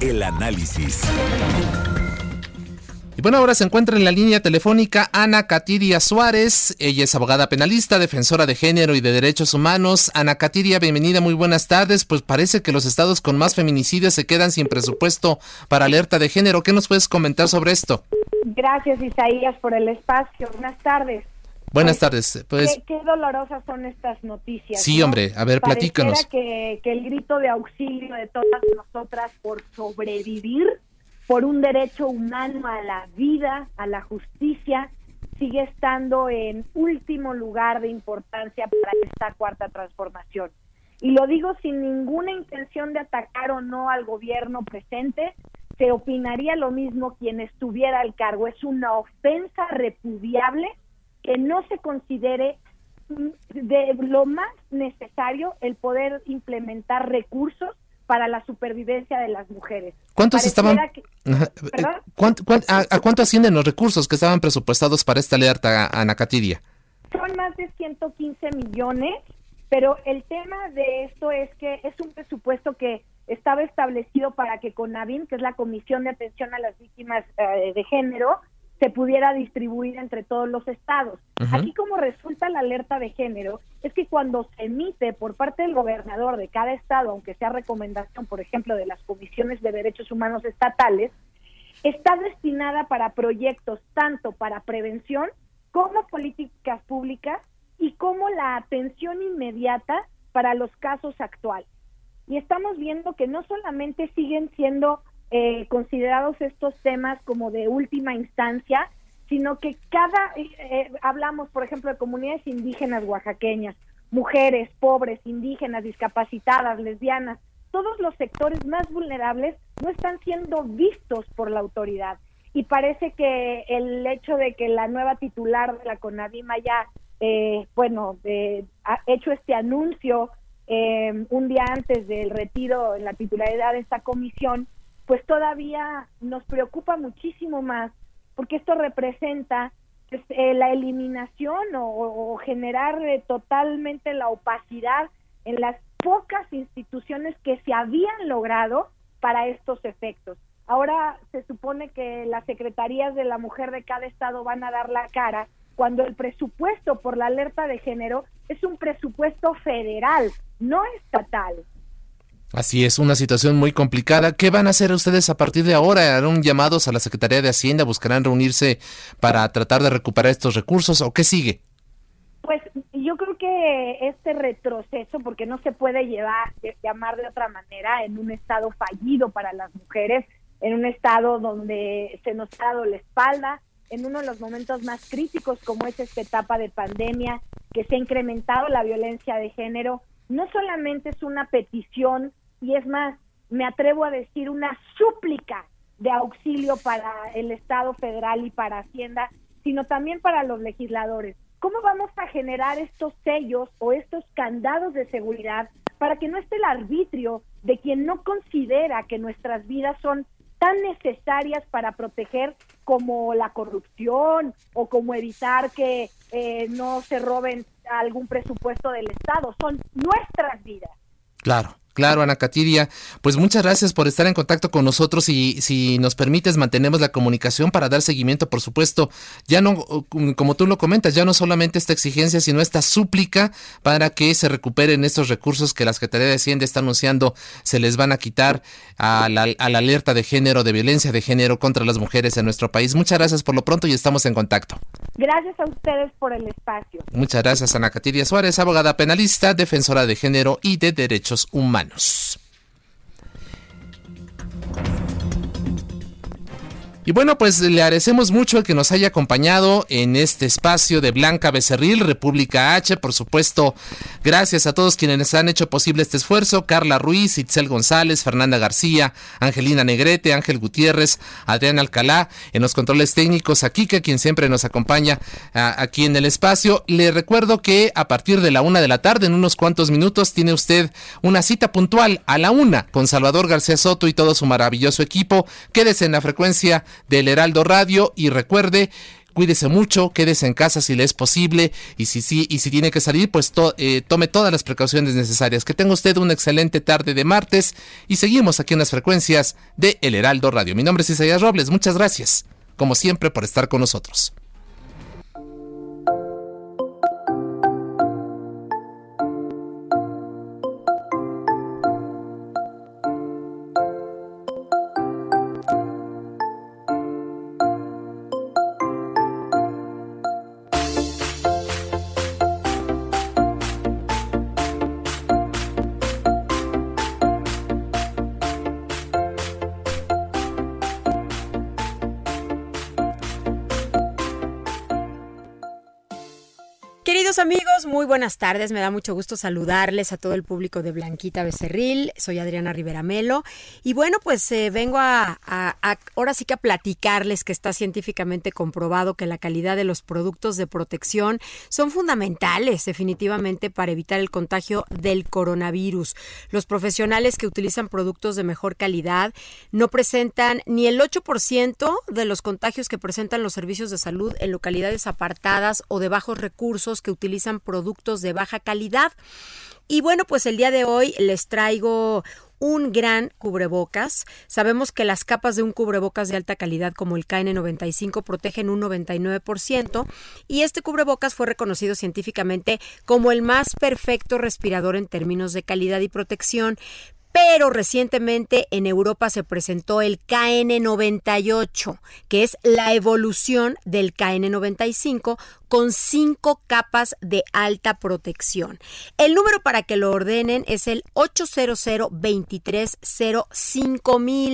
S2: El análisis.
S1: Y bueno, ahora se encuentra en la línea telefónica Ana Catiria Suárez. Ella es abogada penalista, defensora de género y de derechos humanos. Ana Catiria, bienvenida, muy buenas tardes. Pues parece que los estados con más feminicidios se quedan sin presupuesto para alerta de género. ¿Qué nos puedes comentar sobre esto?
S19: Gracias, Isaías, por el espacio. Buenas tardes.
S1: Buenas tardes. Pues,
S19: ¿Qué, dolorosas son estas noticias.
S1: Sí, hombre, a ver, platícanos.
S19: Que, que el grito de auxilio de todas nosotras por sobrevivir por un derecho humano a la vida, a la justicia, sigue estando en último lugar de importancia para esta cuarta transformación. Y lo digo sin ninguna intención de atacar o no al gobierno presente, se opinaría lo mismo quien estuviera al cargo. Es una ofensa repudiable que no se considere de lo más necesario el poder implementar recursos para la supervivencia de las mujeres.
S1: ¿Cuántos estaban? Eh, a, cuánto ascienden los recursos que estaban presupuestados para esta alerta, Ana Catiria?
S19: Son más de 115 millones, pero el tema de esto es que es un presupuesto que estaba establecido para que CONAVIM, que es la Comisión de Atención a las Víctimas eh, de Género, se pudiera distribuir entre todos los estados. Aquí como resulta la alerta de género es que cuando se emite por parte del gobernador de cada estado, aunque sea recomendación, por ejemplo, de las comisiones de derechos humanos estatales, está destinada para proyectos tanto para prevención como políticas públicas y como la atención inmediata para los casos actuales. Y estamos viendo que no solamente siguen siendo eh, considerados estos temas como de última instancia, sino que cada, eh, eh, hablamos por ejemplo de comunidades indígenas oaxaqueñas, mujeres, pobres, indígenas, discapacitadas, lesbianas, todos los sectores más vulnerables no están siendo vistos por la autoridad. Y parece que el hecho de que la nueva titular de la CONAVIM haya, bueno, ha hecho este anuncio un día antes del retiro en la titularidad de esta comisión, pues todavía nos preocupa muchísimo más, porque esto representa pues, eh, la eliminación o, generar eh, totalmente la opacidad en las pocas instituciones que se habían logrado para estos efectos. Ahora se supone que las secretarías de la mujer de cada estado van a dar la cara cuando el presupuesto por la alerta de género es un presupuesto federal, no estatal.
S1: Así es, una situación muy complicada. ¿Qué van a hacer ustedes a partir de ahora? ¿Harán llamados a la Secretaría de Hacienda? ¿Buscarán reunirse para tratar de recuperar estos recursos o qué sigue?
S19: Pues yo creo que este retroceso, porque no se puede llevar, llamar de otra manera, en un estado fallido para las mujeres, en un estado donde se nos ha dado la espalda, en uno de los momentos más críticos como es esta etapa de pandemia, que se ha incrementado la violencia de género, no solamente es una petición, y es más, me atrevo a decir una súplica de auxilio para el Estado federal y para Hacienda, sino también para los legisladores. ¿Cómo vamos a generar estos sellos o estos candados de seguridad para que no esté el arbitrio de quien no considera que nuestras vidas son tan necesarias para proteger como la corrupción o como evitar que eh, no se roben algún presupuesto del Estado, son nuestras vidas.
S1: Claro. Claro, Ana Catiria, pues muchas gracias por estar en contacto con nosotros y si nos permites mantenemos la comunicación para dar seguimiento, por supuesto, ya no, como tú lo comentas, ya no solamente esta exigencia, sino esta súplica para que se recuperen estos recursos que la Secretaría de Hacienda está anunciando se les van a quitar a la, a la alerta de género, de violencia de género contra las mujeres en nuestro país. Muchas gracias por lo pronto y estamos en contacto.
S19: Gracias a ustedes por el espacio.
S1: Muchas gracias, Ana Catiria Suárez, abogada penalista, defensora de género y de derechos humanos. Magnus. Y bueno, pues le agradecemos mucho el que nos haya acompañado en este espacio de Blanca Becerril, República H. Por supuesto, gracias a todos quienes han hecho posible este esfuerzo. Carla Ruiz, Itzel González, Fernanda García, Angelina Negrete, Ángel Gutiérrez, Adrián Alcalá, en los controles técnicos, a Kika, quien siempre nos acompaña aquí en el espacio. Le recuerdo que a partir de la una de la tarde, en unos cuantos minutos, tiene usted una cita puntual a la una con Salvador García Soto y todo su maravilloso equipo. Quédese en la frecuencia del Heraldo Radio y recuerde cuídese mucho, quédese en casa si le es posible y si sí y si tiene que salir, pues eh, tome todas las precauciones necesarias. Que tenga usted una excelente tarde de martes y seguimos aquí en las frecuencias de El Heraldo Radio. Mi nombre es Isaías Robles, muchas gracias, como siempre, por estar con nosotros.
S20: Muy buenas tardes. Me da mucho gusto saludarles a todo el público de Blanquita Becerril. Soy Adriana Rivera Melo. Y bueno, pues eh, vengo a, ahora sí que a platicarles que está científicamente comprobado que la calidad de los productos de protección son fundamentales definitivamente para evitar el contagio del coronavirus. Los profesionales que utilizan productos de mejor calidad no presentan ni el 8% de los contagios que presentan los servicios de salud en localidades apartadas o de bajos recursos que utilizan productos de baja calidad. Y bueno, pues el día de hoy les traigo un gran cubrebocas. Sabemos que las capas de un cubrebocas de alta calidad como el KN95 protegen un 99% y este cubrebocas fue reconocido científicamente como el más perfecto respirador en términos de calidad y protección pero recientemente en Europa se presentó el KN98, que es la evolución del KN95 con cinco capas de alta protección. El número para que lo ordenen es el 800 230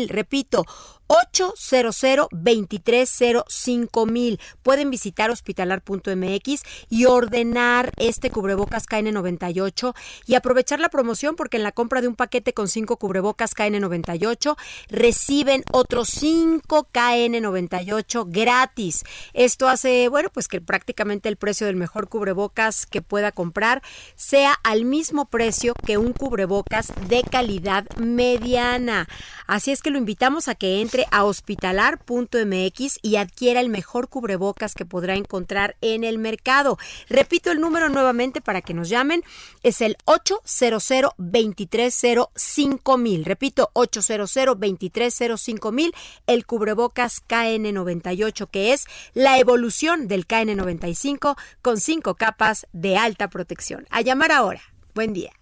S20: Repito, 800 230 mil. Pueden visitar hospitalar.mx y ordenar este cubrebocas KN98 y aprovechar la promoción porque en la compra de un paquete con cinco cubrebocas KN98 reciben otros cinco KN98 gratis. Esto hace, bueno, pues que prácticamente el precio del mejor cubrebocas que pueda comprar sea al mismo precio que un cubrebocas de calidad mediana. Así es que lo invitamos a que entre a hospitalar.mx y adquiera el mejor cubrebocas que podrá encontrar en el mercado. Repito el número nuevamente para que nos llamen. Es el 800 230 mil. Repito, 800 230 mil. El cubrebocas KN98, que es la evolución del KN95 con cinco capas de alta protección. A llamar ahora. Buen día.